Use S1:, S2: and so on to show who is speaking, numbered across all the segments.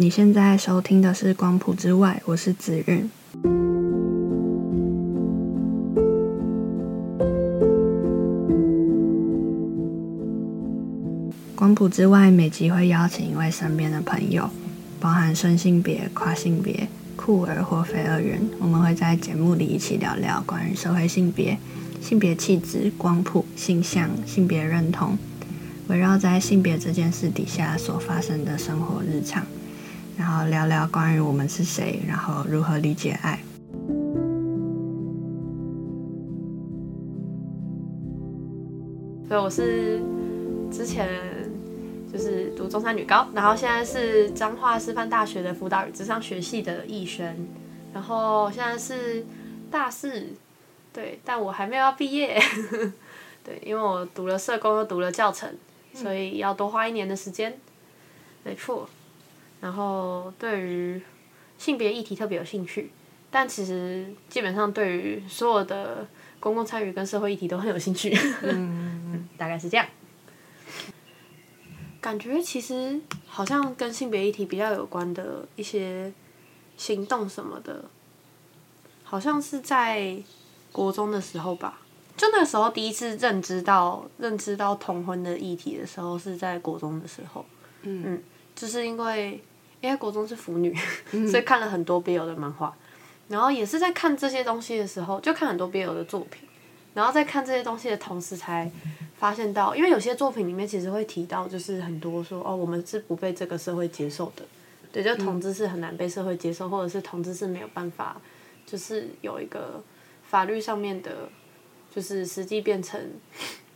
S1: 你现在收听的是《光谱之外》，我是子韵。光谱之外，每集会邀请一位身边的朋友，包含顺性别、跨性别、酷儿或非二元，我们会在节目里一起聊聊关于社会性别、性别气质、光谱、性向、性别认同，围绕在性别这件事底下所发生的生活日常，然后聊聊关于我们是谁，然后如何理解爱。
S2: 所以我是之前就是读中山女高，然后现在是彰化师范大学的辅导与智商学系的艺轩，然后现在是大四，对，但我还没有要毕业，对，因为我读了社工又读了教程，所以要多花一年的时间，没错。然后对于性别议题特别有兴趣，但其实基本上对于所有的公共参与跟社会议题都很有兴趣，嗯，大概是这样。感觉其实好像跟性别议题比较有关的一些行动什么的，好像是在国中的时候吧。就那个时候第一次认知到认知到同婚的议题的时候，是在国中的时候。嗯，就是因为因为国中是腐女，所以看了很多 BL 的漫画，然后也是在看这些东西的时候，就看很多 BL 的作品，然后在看这些东西的同时才。发现到，因为有些作品里面其实会提到，就是很多说哦，我们是不被这个社会接受的，对，就同志是很难被社会接受，或者是同志是没有办法，就是有一个法律上面的，就是实际变成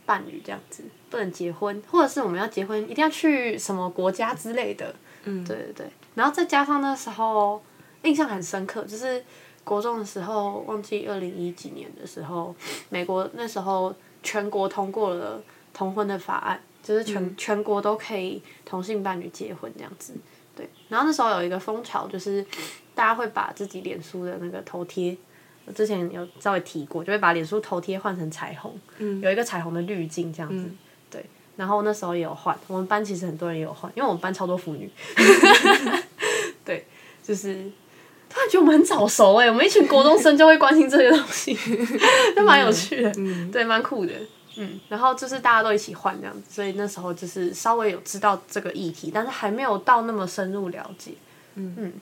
S2: 伴侣这样子，不能结婚，或者是我们要结婚一定要去什么国家之类的，嗯，对对对，然后再加上那时候印象很深刻，就是国中的时候，忘记二零一几年的时候，美国那时候。全国通过了同婚的法案，就是全全国都可以同性伴侣结婚这样子，对。然后那时候有一个风潮，就是大家会把自己脸书的那个头贴，我之前有稍微提过，就会把脸书头贴换成彩虹，有一个彩虹的滤镜这样子，对。然后那时候也有换，我们班其实很多人也有换，因为我们班超多腐女，对，就是突然觉得我们很早熟哎，我们一群国中生就会关心这些东西。就蛮有趣的，对，蛮酷的，嗯，然后就是大家都一起换这样子，所以那时候就是稍微有知道这个议题，但是还没有到那么深入了解，嗯。嗯，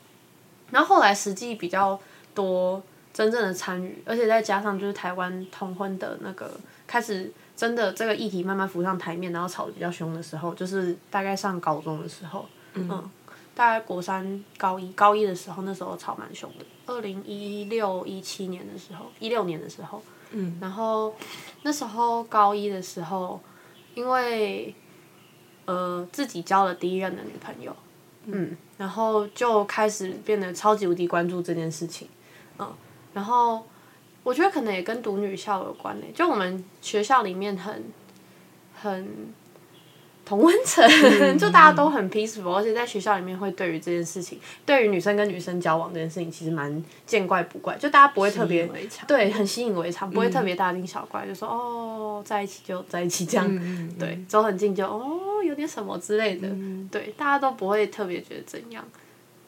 S2: 然后后来实际比较多真正的参与，而且再加上就是台湾同婚的那个开始真的这个议题慢慢浮上台面，然后吵得比较凶的时候，就是大概上高中的时候，嗯。大概国三高一高一的时候，那时候吵蛮凶的。二零一六一七年的时候，一六年的时候，嗯，然后那时候高一的时候，因为呃自己交了第一任的女朋友，嗯，然后就开始变得超级无敌关注这件事情，嗯，然后我觉得可能也跟读女校有关呢，就我们学校里面很很。同温层，就大家都很 peaceful，而且在学校里面会对于这件事情，对于女生跟女生交往这件事情，其实蛮见怪不怪，就大家不会特别对很习以为常，不会特别大惊小怪，就说哦在一起就在一起这样，对走很近就哦有点什么之类的，对大家都不会特别觉得怎样，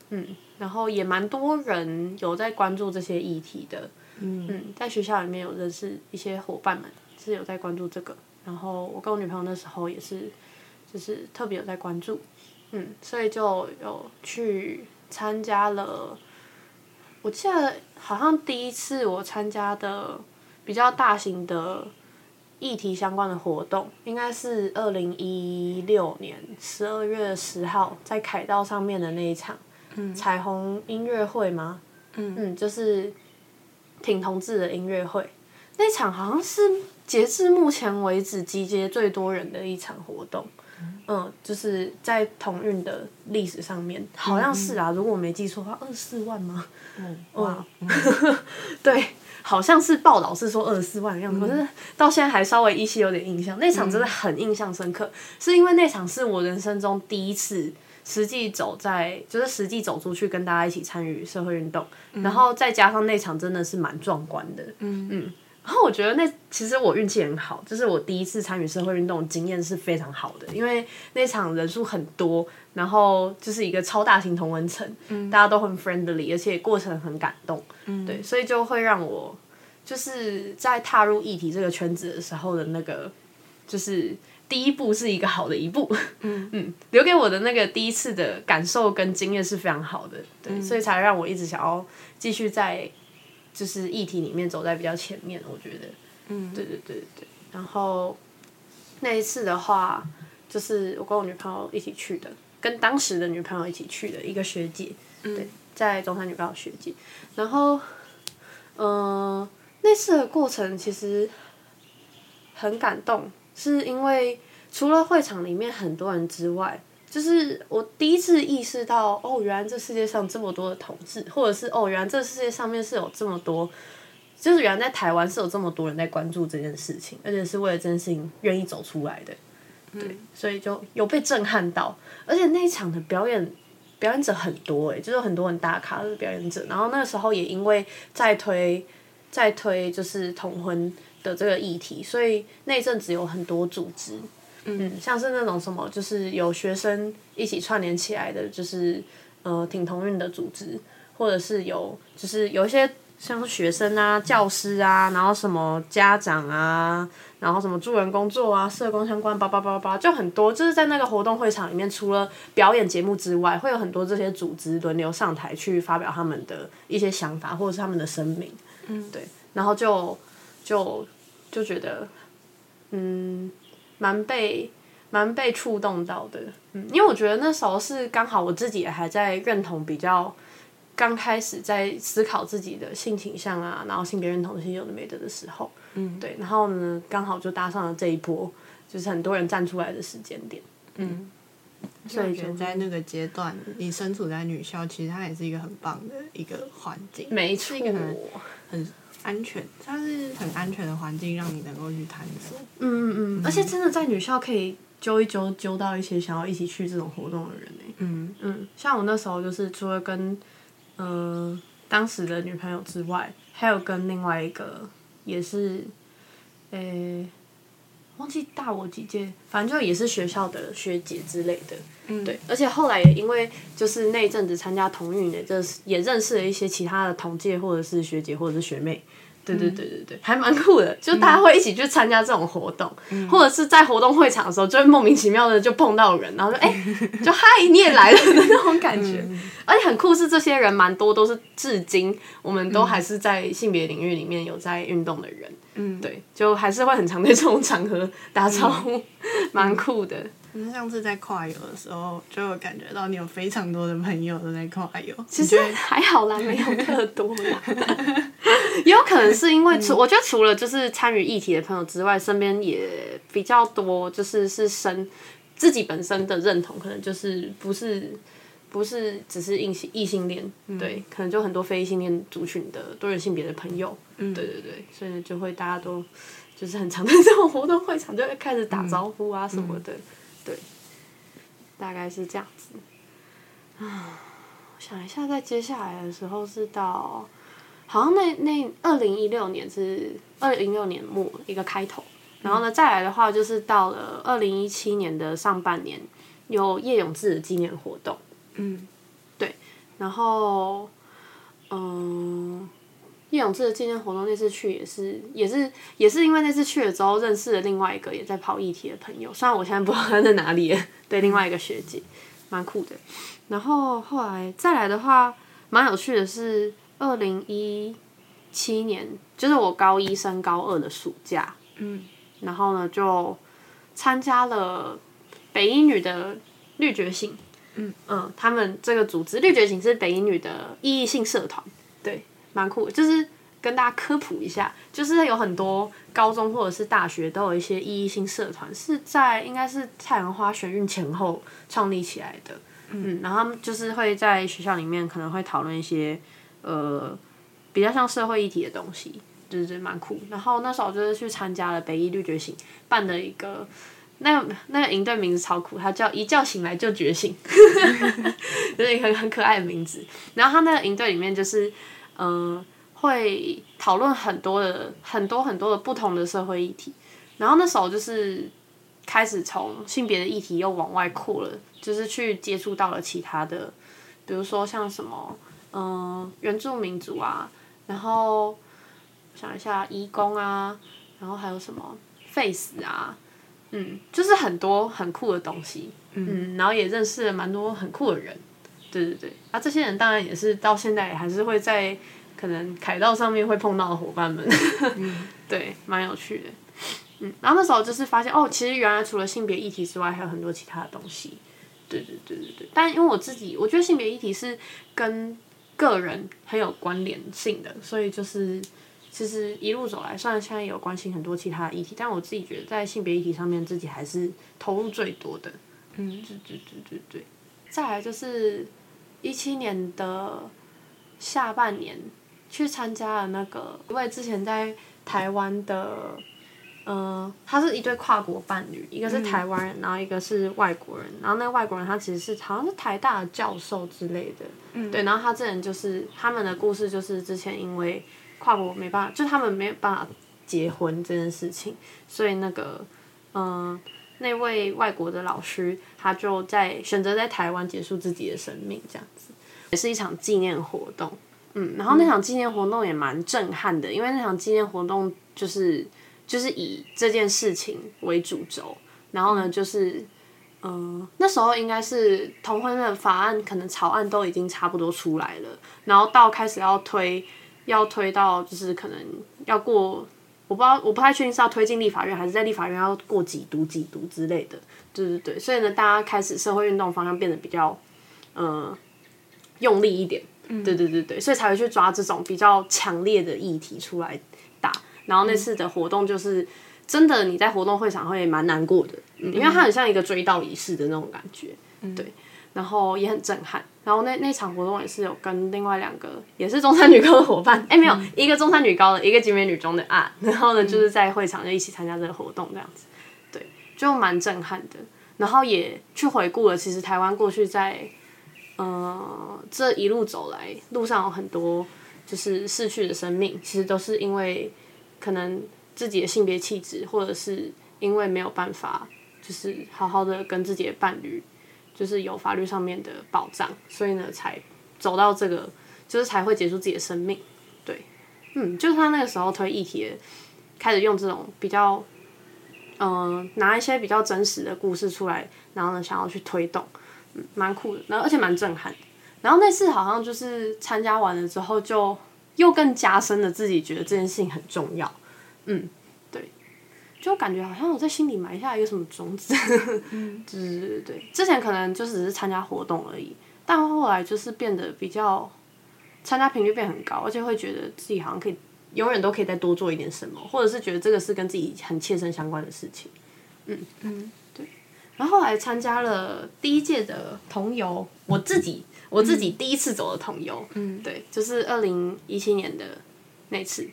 S2: 嗯，然后也蛮多人有在关注这些议题的，嗯，在学校里面有认识一些伙伴们是有在关注这个，然后我跟我女朋友那时候也是。就是特别有在关注，嗯，所以就有去参加了。我记得好像第一次我参加的比较大型的议题相关的活动，应该是二零一六年十二月十号在凯道上面的那一场彩虹音乐会吗？嗯。嗯，就是挺同志的音乐会，那场好像是截至目前为止集结最多人的一场活动。嗯，就是在同运的历史上面，好像是啊，如果我没记错的话，二十四万吗？嗯，哇，对，好像是报道是说二十四万的样子，可是到现在还稍微依稀有点印象。那场真的很印象深刻，是因为那场是我人生中第一次实际走在，就是实际走出去跟大家一起参与社会运动，然后再加上那场真的是蛮壮观的，嗯。嗯。然后我觉得那其实我运气很好，就是我第一次参与社会运动经验是非常好的，因为那场人数很多，然后就是一个超大型同文层，大家都很 friendly，而且过程很感动，对，所以就会让我就是在踏入议题这个圈子的时候的那个，就是第一步是一个好的一步，嗯 嗯，留给我的那个第一次的感受跟经验是非常好的，对，所以才让我一直想要继续在。就是议题里面走在比较前面，我觉得，嗯，对对对对。然后那一次的话，就是我跟我女朋友一起去的，跟当时的女朋友一起去的一个学姐，对，在中山女高学姐。然后，嗯，那次的过程其实很感动，是因为除了会场里面很多人之外。就是我第一次意识到，哦，原来这世界上这么多的同志，或者是哦，原来这世界上面是有这么多，就是原来在台湾是有这么多人在关注这件事情，而且是为了这件事情愿意走出来的，对，所以就有被震撼到，而且那一场的表演表演者很多诶，就是很多很大咖的表演者，然后那个时候也因为在推在推就是同婚的这个议题，所以那一阵子有很多组织。嗯，像是那种什么，就是有学生一起串联起来的，就是呃挺同运的组织，或者是有就是有一些像学生啊、教师啊，然后什么家长啊，然后什么助人工作啊、社工相关，叭叭叭叭，就很多。就是在那个活动会场里面，除了表演节目之外，会有很多这些组织轮流上台去发表他们的一些想法或者是他们的声明。嗯，对，然后就就就觉得，嗯。蛮被蛮被触动到的，嗯，因为我觉得那时候是刚好我自己也还在认同比较刚开始在思考自己的性倾向啊，然后性别认同这些有的没的的时候，嗯，对，然后呢，刚好就搭上了这一波，就是很多人站出来的时间点，嗯，
S1: 所以觉得在那个阶段，你身处在女校，其实它也是一个很棒的一个环境，
S2: 没错，
S1: 很。安全，它是很安全的环境，让你能够去探索。
S2: 嗯嗯嗯，而且真的在女校可以揪一揪，揪到一些想要一起去这种活动的人呢。嗯嗯，像我那时候就是除了跟嗯当时的女朋友之外，还有跟另外一个也是，诶。忘记大我几届，反正就也是学校的学姐之类的，嗯，对，而且后来也因为就是那一阵子参加同运的，就是也认识了一些其他的同届或者是学姐或者是学妹。对对对对对，还蛮酷的，就大家会一起去参加这种活动，或者是在活动会场的时候，就会莫名其妙的就碰到人，然后说哎，就嗨，你也来了的那种感觉，而且很酷是这些人蛮多都是至今我们都还是在性别领域里面有在运动的人，嗯，对，就还是会很常在这种场合打招呼，蛮酷的。
S1: 你上次在跨游的时候，就有感觉到你有非常多的朋友都在跨游。
S2: 其实还好啦，没有特多啦。也有可能是因为除我觉得除了就是参与议题的朋友之外，身边也比较多，就是是身自己本身的认同，可能就是不是不是只是异性异性恋，对，可能就很多非异性恋族群的多元性别的朋友，对对对，所以就会大家都就是很常 在这种活动会场就会开始打招呼啊什么的。对，大概是这样子。啊，我想一下，在接下来的时候是到，好像那那二零一六年是二零一六年末一个开头，然后呢再来的话就是到了二零一七年的上半年有叶永志的纪念活动。嗯，对，然后嗯。叶永志的纪念活动那次去也是也是也是因为那次去了之后认识了另外一个也在跑议题的朋友，虽然我现在不知道他在哪里，对，另外一个学姐，蛮酷的。然后后来再来的话，蛮有趣的是二零一七年，就是我高一升高二的暑假，嗯，然后呢就参加了北一女的绿觉醒，嗯嗯，他们这个组织绿觉醒是北一女的意义性社团，对。蛮酷，就是跟大家科普一下，就是有很多高中或者是大学都有一些意义性社团，是在应该是太阳花学运前后创立起来的。嗯，然后他们就是会在学校里面可能会讨论一些呃比较像社会议题的东西，就是蛮酷。然后那时候就是去参加了北一绿觉醒办的一个那个那个营队名字超酷，它叫一觉醒来就觉醒，就是一个很可爱的名字。然后他那个营队里面就是。嗯，会讨论很多的很多很多的不同的社会议题。然后那时候就是开始从性别的议题又往外扩了，就是去接触到了其他的，比如说像什么嗯原住民族啊，然后想一下移工啊，然后还有什么 face 啊，嗯，就是很多很酷的东西，嗯，然后也认识了蛮多很酷的人，对对对，啊，这些人当然也是到现在也还是会在可能凯道上面会碰到的伙伴们，对，蛮有趣的。嗯，然后那时候就是发现哦，其实原来除了性别议题之外，还有很多其他的东西。对对对对对。但因为我自己，我觉得性别议题是跟个人很有关联性的，所以就是其实一路走来，虽然现在也有关心很多其他的议题，但我自己觉得在性别议题上面，自己还是投入最多的。嗯，对对对对对。再来就是一七年的下半年去参加了那个，因为之前在台湾的。嗯，他是一对跨国伴侣，一个是台湾人，然后一个是外国人，然后那个外国人他其实是好像是台大的教授之类的，对，然后他这人就是他们的故事就是之前因为跨国没办法，就他们没有办法结婚这件事情，所以那个嗯那位外国的老师他就在选择在台湾结束自己的生命，这样子也是一场纪念活动，嗯，然后那场纪念活动也蛮震撼的，因为那场纪念活动就是。就是以这件事情为主轴，然后呢，就是，嗯，那时候应该是同婚的法案，可能草案都已经差不多出来了，然后到开始要推，要推到就是可能要过，我不知道，我不太确定是要推进立法院，还是在立法院要过几读几读之类的，对对对，所以呢，大家开始社会运动方向变得比较，嗯，用力一点，对对对对，所以才会去抓这种比较强烈的议题出来打。然后那次的活动就是真的，你在活动会场会蛮难过的，因为它很像一个追悼仪式的那种感觉，对，然后也很震撼。然后那那场活动也是有跟另外两个也是中山女高的伙伴，哎，没有一个中山女高的，一个集美女中的啊，然后呢就是在会场就一起参加这个活动这样子，对，就蛮震撼的。然后也去回顾了，其实台湾过去在呃这一路走来，路上有很多就是逝去的生命，其实都是因为。可能自己的性别气质，或者是因为没有办法，就是好好的跟自己的伴侣，就是有法律上面的保障，所以呢，才走到这个，就是才会结束自己的生命。对，嗯，就是他那个时候推议题，开始用这种比较，嗯，拿一些比较真实的故事出来，然后呢，想要去推动，嗯，蛮酷的，然后而且蛮震撼。然后那次好像就是参加完了之后就。又更加深了自己觉得这件事情很重要，嗯，就感觉好像我在心里埋下一个什么种子，嗯，对对对。之前可能就只是参加活动而已，但后来就是变得比较参加频率变很高，而且会觉得自己好像可以永远都可以再多做一点什么，或者是觉得这个是跟自己很切身相关的事情，嗯。嗯，对，然后后来参加了第一届的同游，我自己。我自己第一次走的同游，嗯，对，就是二零一七年的那次，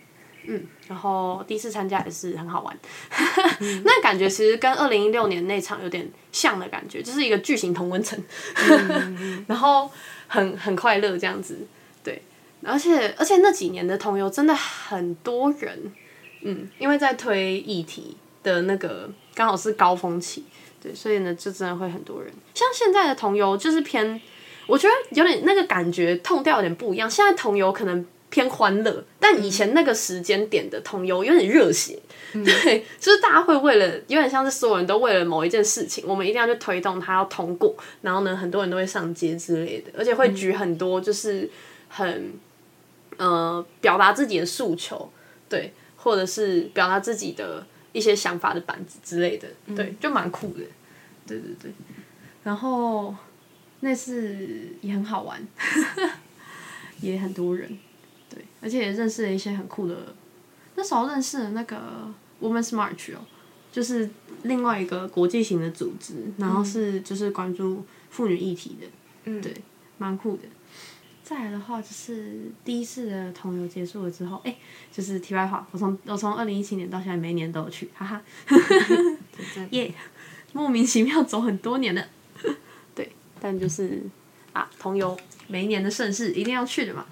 S2: 嗯，然后第一次参加也是很好玩，那感觉其实跟二零一六年那场有点像的感觉，就是一个巨型同温层，然后很很快乐这样子，对，而且而且那几年的同游真的很多人，嗯，因为在推议题的那个刚好是高峰期，对，所以呢就真的会很多人，像现在的同游就是偏。我觉得有点那个感觉，痛调有点不一样。现在同游可能偏欢乐，但以前那个时间点的同游有点热血，对，就是大家会为了有点像是所有人都为了某一件事情，我们一定要去推动它要通过，然后呢，很多人都会上街之类的，而且会举很多就是很呃表达自己的诉求，对，或者是表达自己的一些想法的板子之类的，对，就蛮酷的，对对对，然后。那次也很好玩，也很多人，对，而且也认识了一些很酷的。那时候认识了那个 Women's March 哦，就是另外一个国际型的组织，然后是就是关注妇女议题的，嗯，对，蛮酷的。再来的话，就是第一次的同游结束了之后，哎，就是题外话，我从我从二零一七年到现在，每一年都有去，哈哈，耶，莫名其妙走很多年了。对但就是啊，同游每一年的盛事一定要去的嘛。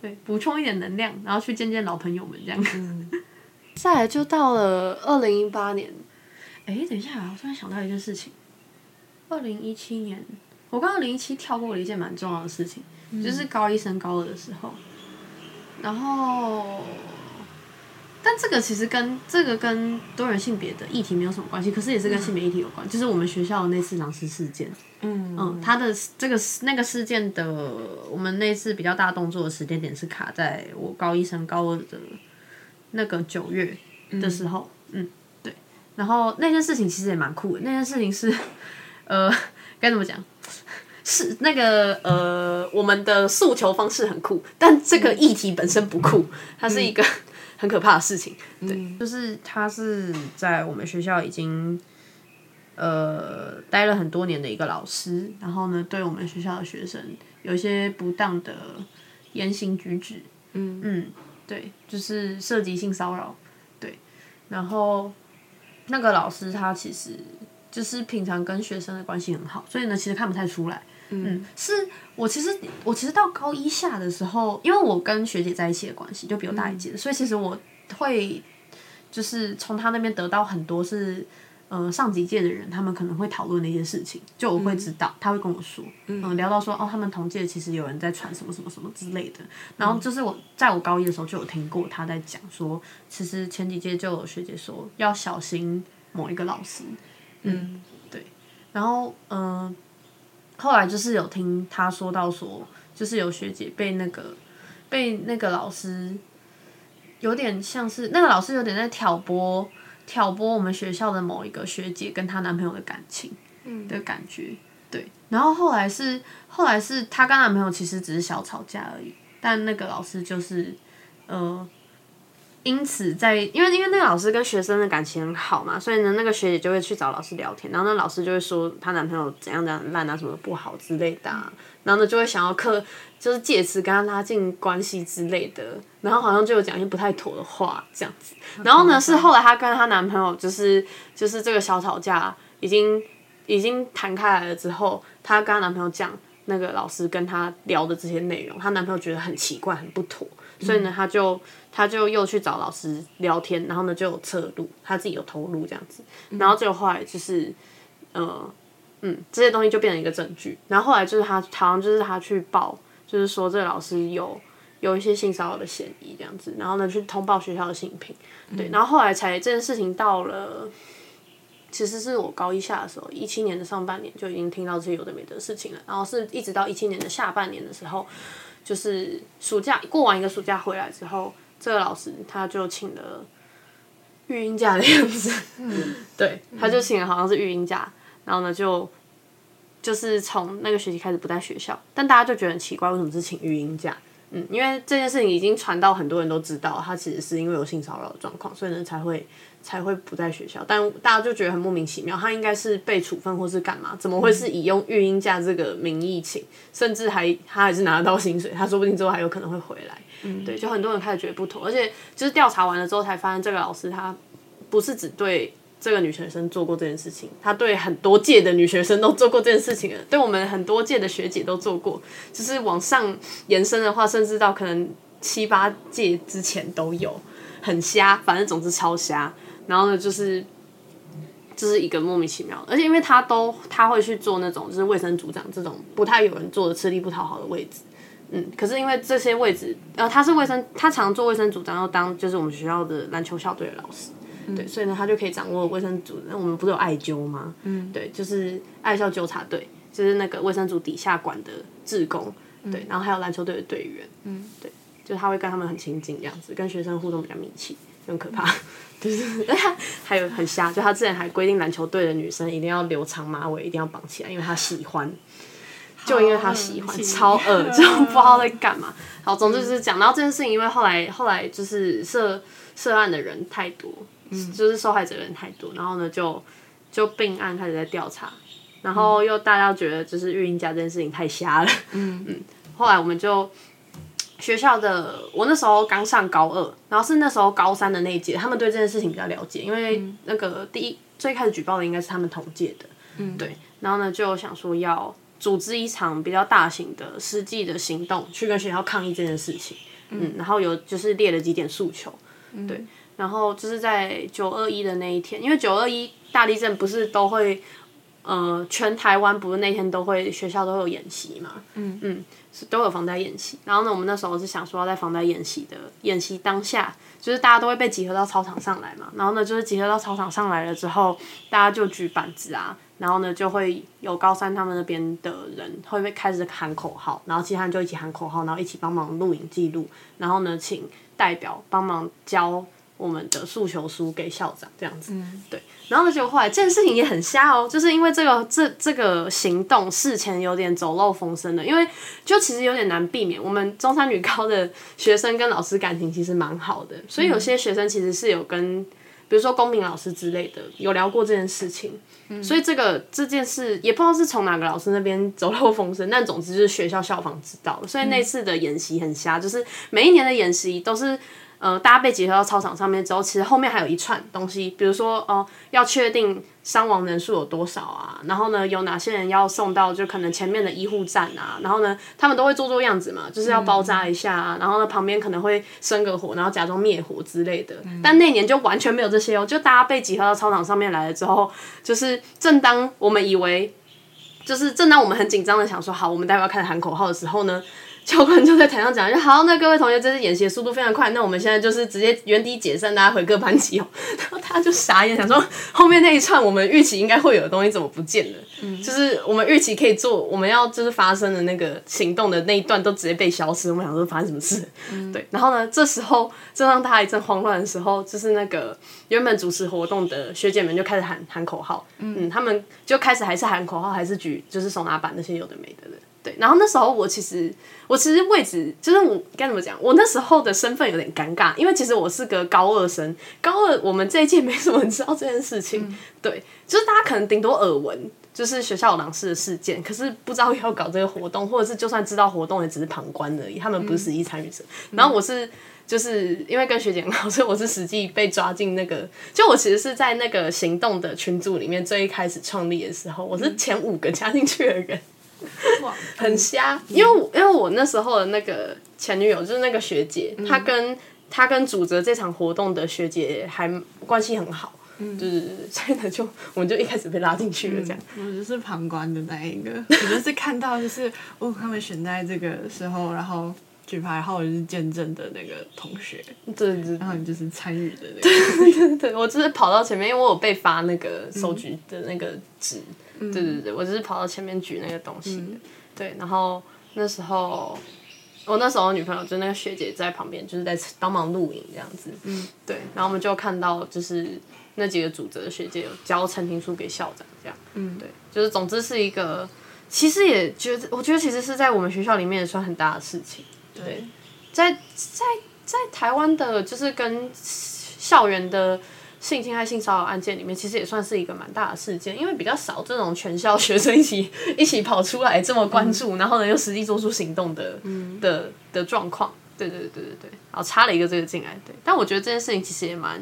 S2: 对，补充一点能量，然后去见见老朋友们这样。再来就到了二零一八年，哎，等一下，我突然想到一件事情，二零一七年，我刚二零一七跳过了一件蛮重要的事情，就是高一升高二的时候，然后。但这个其实跟这个跟多元性别的议题没有什么关系，可是也是跟性别议题有关，就是我们学校的那次狼师事件。嗯嗯，他的这个那个事件的，我们那次比较大动作的时间点是卡在我高一升高二的那个九月的时候。嗯，对。然后那件事情其实也蛮酷的，那件事情是，呃，该怎么讲？是那个呃，我们的诉求方式很酷，但这个议题本身不酷，它是一个。很可怕的事情，对，就是他是在我们学校已经呃待了很多年的一个老师，然后呢，对我们学校的学生有一些不当的言行举止，嗯嗯，对，就是涉及性骚扰，对，然后那个老师他其实就是平常跟学生的关系很好，所以呢，其实看不太出来。嗯，是我其实我其实到高一下的时候，因为我跟学姐在一起的关系，就比我大一届，所以其实我会就是从她那边得到很多是呃上几届的人，他们可能会讨论的一些事情，就我会知道，他会跟我说，嗯，聊到说哦，他们同届其实有人在传什么什么什么之类的，然后就是我在我高一的时候就有听过他在讲说，其实前几届就有学姐说要小心某一个老师，嗯，对，然后嗯。后来就是有听他说到说，就是有学姐被那个被那个老师，有点像是那个老师有点在挑拨挑拨我们学校的某一个学姐跟她男朋友的感情的感觉，对。然后后来是后来是她跟男朋友其实只是小吵架而已，但那个老师就是呃。因此，在因为因为那个老师跟学生的感情很好嘛，所以呢，那个学姐就会去找老师聊天，然后那老师就会说她男朋友怎样怎样烂啊，什么不好之类的，然后呢就会想要克，就是借此跟他拉近关系之类的，然后好像就有讲一些不太妥的话这样子，然后呢是后来她跟她男朋友就是就是这个小吵架已经已经谈开来了之后，她跟她男朋友讲那个老师跟她聊的这些内容，她男朋友觉得很奇怪很不妥。所以呢，他就他就又去找老师聊天，然后呢就有侧录，他自己有投录这样子，然后最后后来就是，呃，嗯，这些东西就变成一个证据。然后后来就是他好像就是他去报，就是说这个老师有有一些性骚扰的嫌疑这样子，然后呢去通报学校的性平，对，然后后来才这件事情到了，其实是我高一下的时候，一七年的上半年就已经听到这些有的没的事情了，然后是一直到一七年的下半年的时候。就是暑假过完一个暑假回来之后，这个老师他就请了育婴假的样子，对，他就请了好像是育婴假，然后呢就就是从那个学期开始不在学校，但大家就觉得很奇怪，为什么是请育婴假？嗯，因为这件事情已经传到很多人都知道，他其实是因为有性骚扰的状况，所以呢才会才会不在学校。但大家就觉得很莫名其妙，他应该是被处分或是干嘛？怎么会是以用育婴假这个名义请？甚至还他还是拿得到薪水，他说不定之后还有可能会回来。嗯，对，就很多人开始觉得不妥，而且就是调查完了之后才发现，这个老师他不是只对。这个女学生做过这件事情，他对很多届的女学生都做过这件事情了，对我们很多届的学姐都做过，就是往上延伸的话，甚至到可能七八届之前都有，很瞎，反正总之超瞎。然后呢，就是就是一个莫名其妙，而且因为他都他会去做那种就是卫生组长这种不太有人做的吃力不讨好的位置，嗯，可是因为这些位置，然后他是卫生，他常做卫生组长，要当就是我们学校的篮球校队的老师。对，所以呢，他就可以掌握卫生组。那我们不是有艾灸吗？嗯，对，就是爱校纠察队，就是那个卫生组底下管的志工。对，然后还有篮球队的队员。嗯，对，就是他会跟他们很亲近，这样子跟学生互动比较密切，就很可怕。就是，还有很瞎，就他之前还规定篮球队的女生一定要留长马尾，一定要绑起来，因为他喜欢。就因为他喜欢，超恶，就不知道在干嘛。好，总之就是讲到这件事情，因为后来后来就是涉涉案的人太多。就是受害者人太多，然后呢，就就并案开始在调查，然后又大家觉得就是育婴家这件事情太瞎了，嗯嗯，后来我们就学校的我那时候刚上高二，然后是那时候高三的那一届，他们对这件事情比较了解，因为那个第一最开始举报的应该是他们同届的，嗯。对，然后呢就想说要组织一场比较大型的实际的行动，去跟学校抗议这件事情。嗯，然后有就是列了几点诉求，对，然后就是在九二一的那一天，因为九二一大地震不是都会，呃，全台湾不是那天都会学校都有演习嘛，嗯嗯，是都有防灾演习。然后呢，我们那时候是想说要在防灾演习的演习当下，就是大家都会被集合到操场上来嘛。然后呢，就是集合到操场上来了之后，大家就举板子啊。然后呢，就会有高三他们那边的人会被开始喊口号，然后其他人就一起喊口号，然后一起帮忙录影记录。然后呢，请代表帮忙交我们的诉求书给校长，这样子。嗯对。然后呢，就后来这件事情也很瞎哦，就是因为这个这这个行动事前有点走漏风声的，因为就其实有点难避免。我们中山女高的学生跟老师感情其实蛮好的，所以有些学生其实是有跟。比如说公民老师之类的，有聊过这件事情，所以这个这件事也不知道是从哪个老师那边走漏风声，但总之就是学校校方知道了，所以那次的演习很瞎，就是每一年的演习都是。呃，大家被集合到操场上面之后，其实后面还有一串东西，比如说哦，要确定伤亡人数有多少啊，然后呢，有哪些人要送到就可能前面的医护站啊，然后呢，他们都会做做样子嘛，就是要包扎一下啊，然后呢，旁边可能会生个火，然后假装灭火之类的。但那年就完全没有这些哦，就大家被集合到操场上面来了之后，就是正当我们以为，就是正当我们很紧张的想说好，我们待会要开始喊口号的时候呢。教官就在台上讲，就 好，那各位同学，这次演习的速度非常快，那我们现在就是直接原地解散，大家回各班级哦。然后他就傻眼，想说后面那一串我们预期应该会有的东西怎么不见了？嗯，就是我们预期可以做，我们要就是发生的那个行动的那一段都直接被消失。我们想说发生什么事？嗯，对。然后呢，这时候正当大家一阵慌乱的时候，就是那个原本主持活动的学姐们就开始喊喊口号。嗯，他们就开始还是喊口号，还是举就是手拿板那些有的没的的。对，然后那时候我其实，我其实位置就是我该怎么讲，我那时候的身份有点尴尬，因为其实我是个高二生，高二我们这一届没什么人知道这件事情，对，就是大家可能顶多耳闻，就是学校有狼师的事件，可是不知道要搞这个活动，或者是就算知道活动，也只是旁观而已，他们不是实际参与者。然后我是就是因为跟学姐很好，所以我是实际被抓进那个，就我其实是在那个行动的群组里面最一开始创立的时候，我是前五个加进去的人。很瞎，因为因为我那时候的那个前女友就是那个学姐，她跟她跟主责这场活动的学姐还关系很好，嗯，对对对，所以呢就我们就一开始被拉进去了这样。
S1: 我就是旁观的那一个，我就是看到就是哦，他们选在这个时候，然后举牌号就是见证的那个同学，
S2: 对对，
S1: 然后你就是参与的那个，
S2: 对对对，我就是跑到前面，因为我有被发那个收据的那个纸。对对对，我只是跑到前面举那个东西的，对，然后那时候我那时候女朋友就那个学姐在旁边，就是在帮忙录影这样子，嗯，对，然后我们就看到就是那几个主责的学姐有交陈情书给校长这样，嗯，对，就是总之是一个，其实也觉得，我觉得其实是在我们学校里面也算很大的事情，对，在在在台湾的，就是跟校园的。性侵害、性骚扰案件里面，其实也算是一个蛮大的事件，因为比较少这种全校学生一起一起跑出来这么关注，然后呢又实际做出行动的的的状况。对对对对对对，然后插了一个这个进来，对。但我觉得这件事情其实也蛮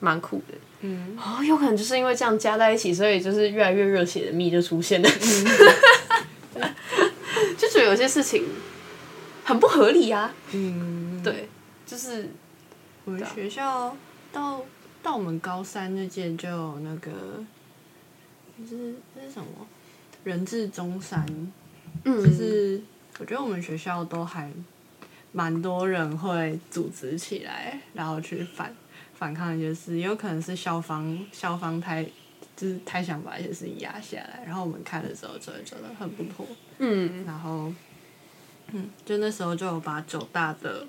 S2: 蛮酷的。嗯，哦，有可能就是因为这样加在一起，所以就是越来越热血的蜜就出现了。就觉得有些事情很不合理啊。嗯，对，就是
S1: 我们学校到。到我们高三那届就有那个，就是这是什么？人质中山，嗯，就是我觉得我们学校都还蛮多人会组织起来，然后去反反抗一些事，也有可能是校方校方太就是太想把一些事情压下来，然后我们看的时候就会觉得很不妥，嗯，然后嗯，就那时候就有把九大的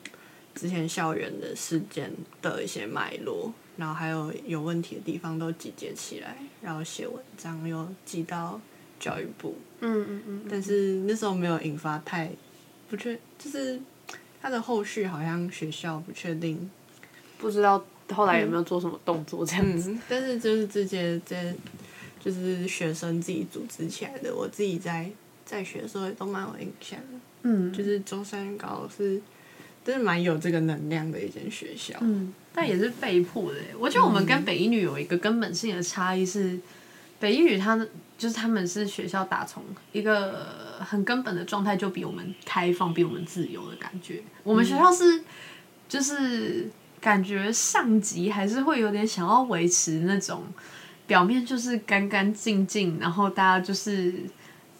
S1: 之前校园的事件的一些脉络。然后还有有问题的地方都集结起来，然后写文章又寄到教育部。嗯嗯嗯。但是那时候没有引发太不确，就是他的后续好像学校不确定，
S2: 不知道后来有没有做什么动作这样子。
S1: 但是就是这些这就是学生自己组织起来的，我自己在在学的时候也都蛮有印象的。嗯。就是中山高是。真的蛮有这个能量的一间学校，
S2: 嗯，但也是被迫的。我觉得我们跟北一女有一个根本性的差异是，北一女他们就是他们是学校打从一个很根本的状态就比我们开放，比我们自由的感觉。我们学校是就是感觉上级还是会有点想要维持那种表面就是干干净净，然后大家就是。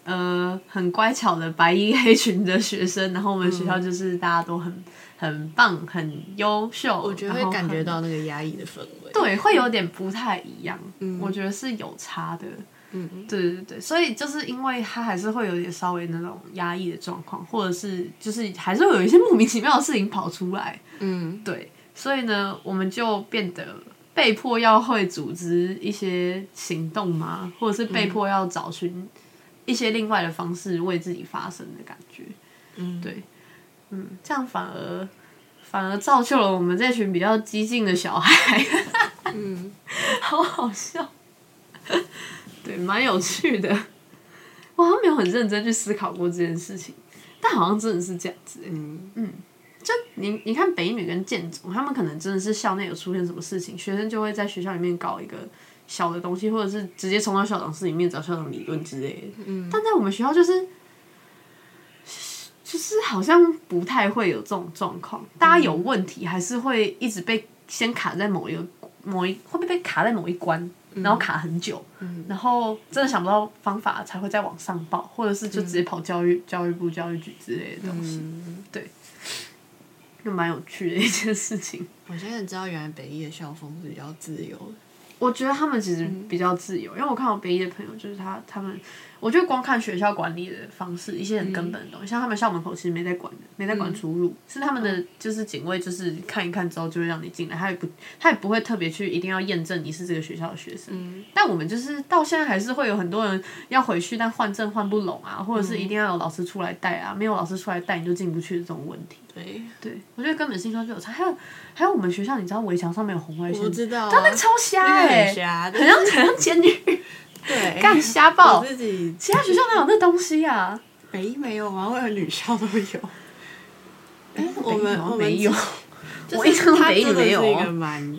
S2: 呃，很乖巧的白衣黑裙的学生，然后我们学校就是大家都很很棒、很优秀，
S1: 我觉得会感觉到那个压抑的氛围。
S2: 对，会有点不太一样。嗯，我觉得是有差的。嗯嗯，对对对，所以就是因为他还是会有点稍微那种压抑的状况，或者是就是还是会有一些莫名其妙的事情跑出来。嗯，对，所以呢，我们就变得被迫要会组织一些行动嘛，或者是被迫要找寻。一些另外的方式为自己发声的感觉，嗯，对，嗯，这样反而反而造就了我们这群比较激进的小孩，嗯，好好笑，对，蛮有趣的，我好像没有很认真去思考过这件事情，但好像真的是这样子，嗯。嗯，就你你看北女跟建总，他们可能真的是校内有出现什么事情，学生就会在学校里面搞一个。小的东西，或者是直接冲到校长室里面找校长理论之类的。嗯，但在我们学校就是，就是好像不太会有这种状况。大家有问题，还是会一直被先卡在某一个某一，会不会被卡在某一关，然后卡很久。嗯，然后真的想不到方法，才会再往上报，或者是就直接跑教育教育部教育局之类的东西。对，就蛮有趣的一件事情。
S1: 我现在知道，原来北艺的校风是比较自由的。
S2: 我觉得他们其实比较自由，因为我看我北一的朋友，就是他他们，我觉得光看学校管理的方式，一些很根本的东西，像他们校门口其实没在管的，没在管出入，是他们的就是警卫，就是看一看之后就会让你进来，他也不他也不会特别去一定要验证你是这个学校的学生。但我们就是到现在还是会有很多人要回去，但换证换不拢啊，或者是一定要有老师出来带啊，没有老师出来带你就进不去的这种问题。
S1: 对，
S2: 对。我觉得根本性上就有差，还有还有我们学校，你知道围墙上面有红外线，
S1: 我知道，
S2: 它那个超瞎哎，很
S1: 像
S2: 很像监狱，
S1: 对，
S2: 干瞎报，
S1: 自己
S2: 其他学校哪有那东西啊？
S1: 没没有吗？为了女校都有，哎，我们我
S2: 没有，
S1: 就
S2: 是
S1: 它真的是一个蛮。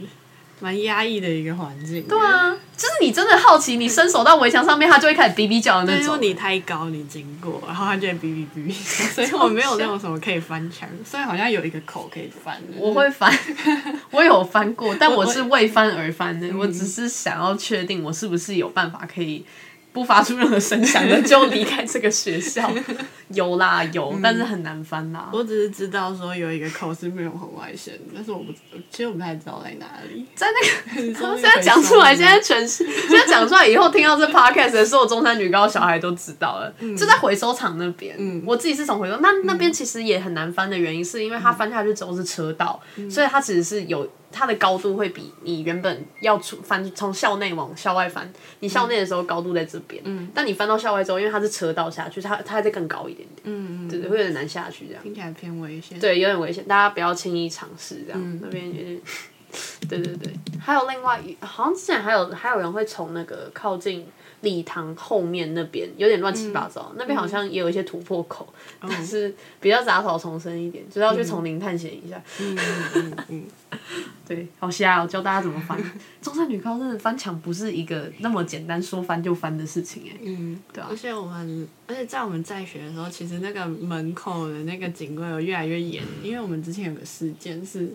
S1: 蛮压抑的一个环境。
S2: 对啊，就是你真的好奇，你伸手到围墙上面，它就会开始哔哔叫的那种。
S1: 你太高，你经过，然后它就会哔哔哔。所以我没有那种什么可以翻墙，虽然好像有一个口可以翻。
S2: 我会翻，我有翻过，但我是为翻而翻的。我只是想要确定我是不是有办法可以。不发出任何声响的就离开这个学校，有啦有，但是很难翻啦。
S1: 我只是知道说有一个口是没有红外线，但是我不，其实我不太知道在哪里。
S2: 在那个，现在讲出来，现在全是，现在讲出来以后，听到这 podcast 的所有中山女高小孩都知道了，就在回收厂那边。嗯，我自己是从回收，那那边其实也很难翻的原因，是因为它翻下去之后是车道，所以它其实是有。它的高度会比你原本要出翻从校内往校外翻，你校内的时候高度在这边，但你翻到校外之后，因为它是车道下去，它它还在更高一点点，嗯嗯，对对，会有点难下去这样，
S1: 听起来偏危险，
S2: 对，有点危险，大家不要轻易尝试这样，那边有点，对对对，还有另外一，好像之前还有还有人会从那个靠近。礼堂后面那边有点乱七八糟，那边好像也有一些突破口，但是比较杂草丛生一点，就要去丛林探险一下。嗯嗯嗯，对，好瞎哦！教大家怎么翻。中山女高真的翻墙不是一个那么简单说翻就翻的事情哎。嗯，对啊。
S1: 而且我们，而且在我们在学的时候，其实那个门口的那个警卫有越来越严，因为我们之前有个事件是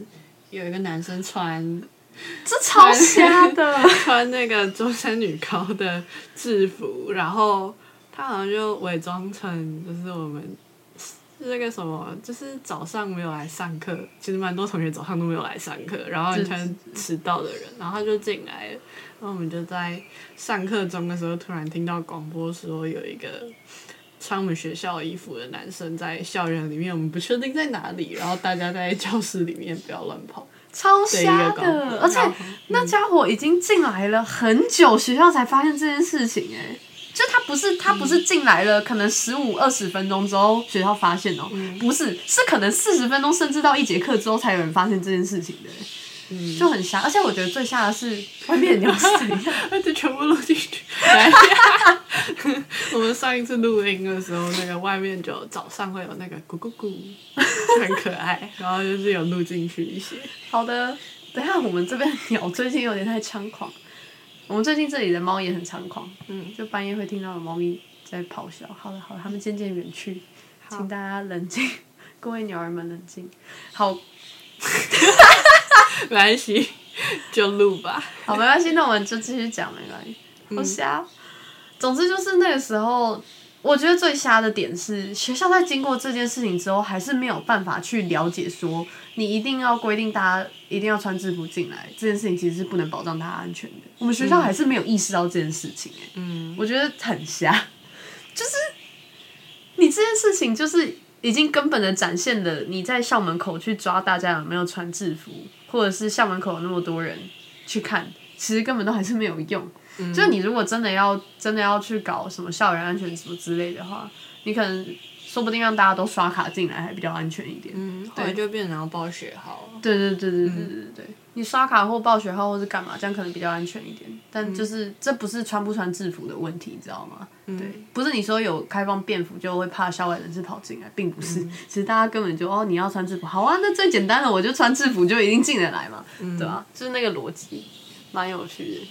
S1: 有一个男生穿。
S2: 这超瞎的，
S1: 穿那个中山女高的制服，然后他好像就伪装成就是我们是那个什么，就是早上没有来上课，其实蛮多同学早上都没有来上课，然后穿迟到的人，然后他就进来了，然后我们就在上课中的时候突然听到广播说有一个穿我们学校衣服的男生在校园里面，我们不确定在哪里，然后大家在教室里面不要乱跑。
S2: 超瞎的，而且那家伙已经进来了很久，学校才发现这件事情。哎，就他不是他不是进来了，可能十五二十分钟之后学校发现哦，不是，是可能四十分钟甚至到一节课之后才有人发现这件事情的。嗯，就很瞎，而且我觉得最吓的是外面鸟是怎样，
S1: 而且全部录进去。我们上一次录音的时候，那个外面就早上会有那个咕咕咕，很可爱，然后就是有录进去一些。
S2: 好的，等下我们这边鸟最近有点太猖狂。我们最近这里的猫也很猖狂，
S1: 嗯，
S2: 就半夜会听到有猫咪在咆哮。好了好了，它们渐渐远去，请大家冷静，各位鸟儿们冷静。好，
S1: 没关系，就录吧。
S2: 好，没关系，那我们就继续讲，没关系。好瞎。总之就是那个时候，我觉得最瞎的点是，学校在经过这件事情之后，还是没有办法去了解说，你一定要规定大家一定要穿制服进来，这件事情其实是不能保障大家安全的。我们学校还是没有意识到这件事情、哎、
S1: 嗯，
S2: 我觉得很瞎，就是你这件事情就是已经根本的展现了你在校门口去抓大家有没有穿制服，或者是校门口有那么多人去看，其实根本都还是没有用。就是你如果真的要真的要去搞什么校园安全什么之类的话，你可能说不定让大家都刷卡进来还比较安全一点。
S1: 嗯，后来就变成要报学号。
S2: 对对对对对对对对，你刷卡或报学号或是干嘛，这样可能比较安全一点。但就是、这不是穿不穿制服的问题，你知道吗？对，不是你说有开放便服就会怕校外人士跑进来，并不是。其实大家根本就哦，你要穿制服，好啊，那最简单的我就穿制服就一定进得来嘛，对吧、就是那个逻辑，蛮有趣的。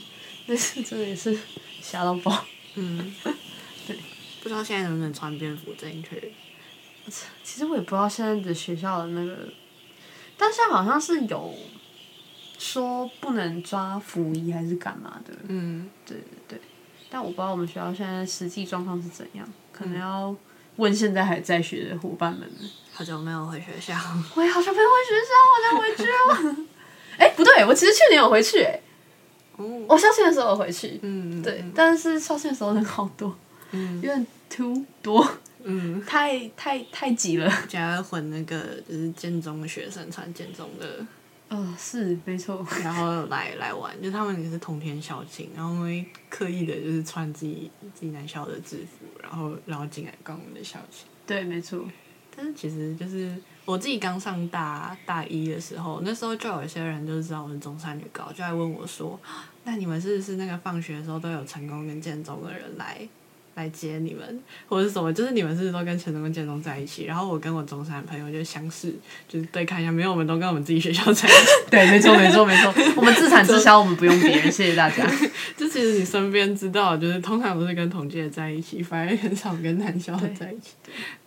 S2: 但是真的也是瞎到爆。
S1: 嗯，对，不知道现在能不能穿便服进去。
S2: 其实我也不知道现在的学校的那个，但现在好像是有说不能抓服役还是干嘛的，
S1: 嗯，
S2: 对对对。但我不知道我们学校现在实际状况是怎样，可能要问现在还在学的伙伴们了。
S1: 好久没有回学校。
S2: 我也好久没有回学校，我想回去了。哎、不对，我其实去年有回去、哎，
S1: 哦，
S2: 我校庆的时候有回去，
S1: 嗯，
S2: 对，但是校庆的时候人好多，
S1: 嗯
S2: 有点 too 多，
S1: 嗯，
S2: 太太太挤了。
S1: 竟然会混那个就是建中的学生穿建中的，
S2: 呃，是没错。
S1: 然后来来玩，就他们也是同天校庆，然后会刻意的就是穿自己自己男校的制服，然后然后进来逛我们的校庆。
S2: 对，没错。
S1: 但是其实就是我自己刚上大大一的时候，那时候就有一些人就知道我是中山女高，就来问我说：“ 那你们是不是那个放学的时候都有成功跟建中的人来来接你们，或者是什么？就是你们是都跟陈中跟建中在一起？”然后我跟我中山的朋友就相视，就是对看一下，没有，我们都跟我们自己学校在一起。
S2: 对，没错，没错，没错。我们自产自销，我们不用别人，谢谢大家。
S1: 就其实你身边知道，就是通常都是跟同届在一起，反而很少跟男校的在一起。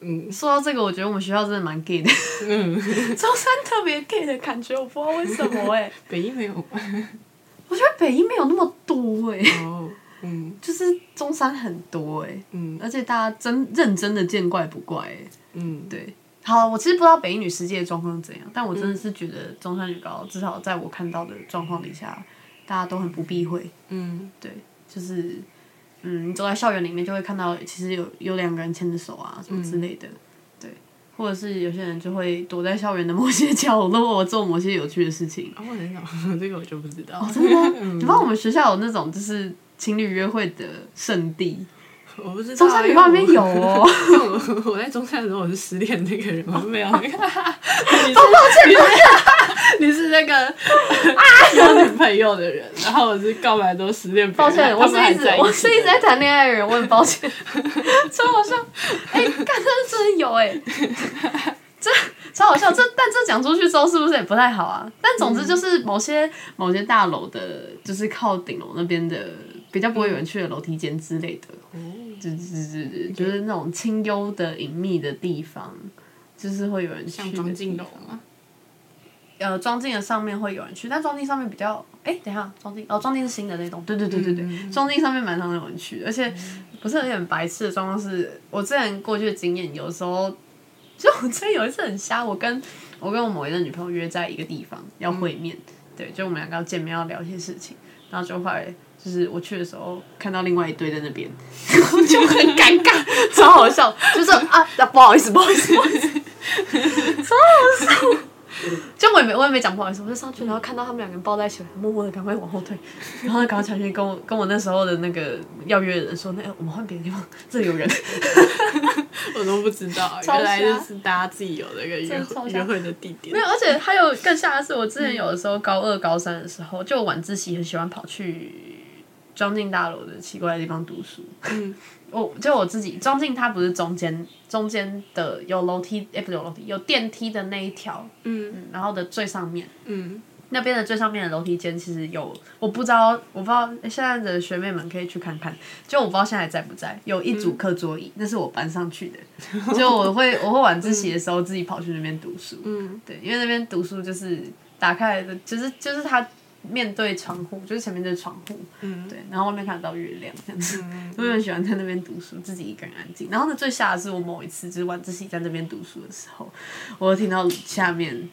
S1: 嗯
S2: 说到这个，我觉得我们学校真的蛮 gay 的，
S1: 嗯，
S2: 中山特别 gay 的感觉，我不知道为什么哎、
S1: 北一没有
S2: 我觉得北一没有那么多哎、
S1: 哦，嗯
S2: 就是中山很多哎、
S1: 嗯。
S2: 而且大家真认真的见怪不怪哎、
S1: 嗯，
S2: 对，好，我其实不知道北一女世界的状况是怎样，但我真的是觉得中山女高至少在我看到的状况底下，大家都很不避讳。
S1: 嗯。
S2: 对，就是嗯，你走在校园里面就会看到，其实有有两个人牵着手啊，什么之类的，对，或者是有些人就会躲在校园的某些角落做某些有趣的事情。
S1: 哦，我很少，这个我就不知道。
S2: 真的吗？你知道我们学校有那种就是情侣约会的圣地，
S1: 我不知道。
S2: 中山女高那边有哦。
S1: 我 我在中山的时候我是失恋那个人，我没有那个。你是你是 你是那个有女朋友的人，然后我是告白都失恋。
S2: 抱歉，我是一直我是一直在
S1: 在。
S2: 谈恋爱的人，我很抱歉，超好笑。哎、干，这真的有哎、这超好笑。这但这讲出去之后是不是也不太好啊？但总之就是某些、某些大楼的，就是靠顶楼那边的比较不会有人去的楼梯间之类的，对对对对，就是那种清幽的隐秘的地方，就是会有人
S1: 像庄敬
S2: 地方。
S1: 楼吗？
S2: 呃，装进的上面会有人去，但装进上面比较，哎、等一下，装进哦，装进是新的那栋，对对对对对，装进上面蛮常有人去，而且不是有点白痴的状况是，我之前过去的经验，有时候就我之前有一次很瞎，我跟我跟我某一个女朋友约在一个地方要会面，对，就我们两个要见面要聊一些事情，然后就后来就是我去的时候看到另外一堆在那边，就很尴尬，超好笑，就是啊啊不好意思不好意思不好意思，超好笑。就我也没我也没讲不好意思，我就上去，然后看到他们两个人抱在一起，默默的赶快往后退，然后赶快传讯跟我跟我那时候的那个要约的人说，那、哎我们换别的地方，这里有人。
S1: 我都不知道，原来就是大家自己有那个约会约会的地点
S2: 没。有，而且还有更吓的是，我之前有的时候高二、高三的时候，就晚自习很喜欢跑去庄敬大楼的奇怪的地方读书。
S1: 嗯，
S2: 我就我自己，装进它不是中间中间的有楼梯，哎、不是有楼梯，有电梯的那一条，
S1: 嗯。
S2: 嗯，然后的最上面，
S1: 嗯。
S2: 那边的最上面的楼梯间其实有，我不知道，我不知道现在的学妹们可以去看看，就我不知道现在在不在，有一组课桌椅，那是我搬上去的，就我会我会晚自习的时候自己跑去那边读书，
S1: 嗯，
S2: 对，因为那边读书就是打开来的，就是就是它面对窗户，就是前面就是窗户，
S1: 嗯。
S2: 对，然后外面看得到月亮这样子，我很喜欢在那边读书，自己一个人安静。然后呢，最吓的是我某一次就是晚自习在那边读书的时候，我听到下面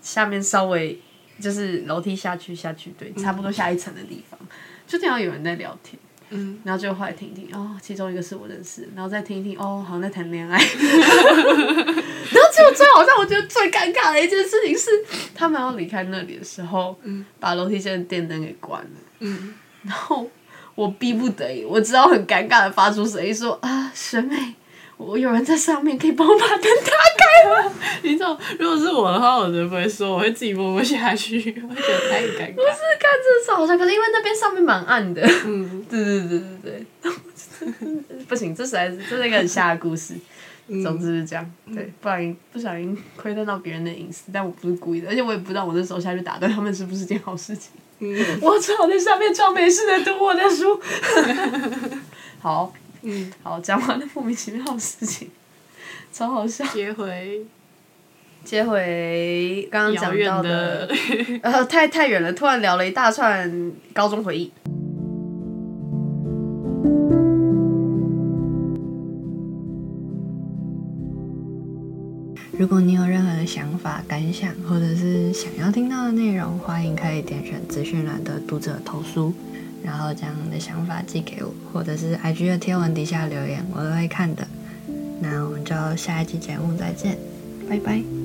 S2: 下面稍微就是楼梯下去下去，对，差不多下一层的地方，就听到有人在聊天。
S1: 嗯，
S2: 然后就后来听一听，哦，其中一个是我认识，然后再听一听，哦，好像在谈恋爱。然后结果最好像我觉得最尴尬的一件事情是，他们要离开那里的时候，嗯把楼梯间的电灯给关了。
S1: 嗯，
S2: 然后我逼不得已，我知道很尴尬的发出声音说：“啊，学妹，我有人在上面，可以帮我把灯打开吗？”
S1: 你知道，如果是我的话，我就不会说，我会自己默默下去，我 会觉得太尴尬。
S2: 不是看这超好像，可是因为那边上面蛮暗的。
S1: 嗯，
S2: 对对对对对，不行，这实在是这是一个很瞎的故事。总之是这样，对，不然不小心窥探到别人的隐私，但我不是故意的，而且我也不知道我那时候下去打断他们是不是件好事情。
S1: 嗯
S2: 我只好在下面装没事的读我的书。好，
S1: 嗯，
S2: 好，讲完了莫名其妙的事情，超好笑。
S1: 接回
S2: 接回刚刚讲到
S1: 的
S2: 的，呃，太太远了，突然聊了一大串高中回忆。
S1: 如果你有任何的想法、感想，或者是想要听到的内容，欢迎可以点选资讯栏的读者投书，然后将你的想法寄给我，或者是 IG 的贴文底下留言，我都会看的。那我们就下一期节目再见，拜拜。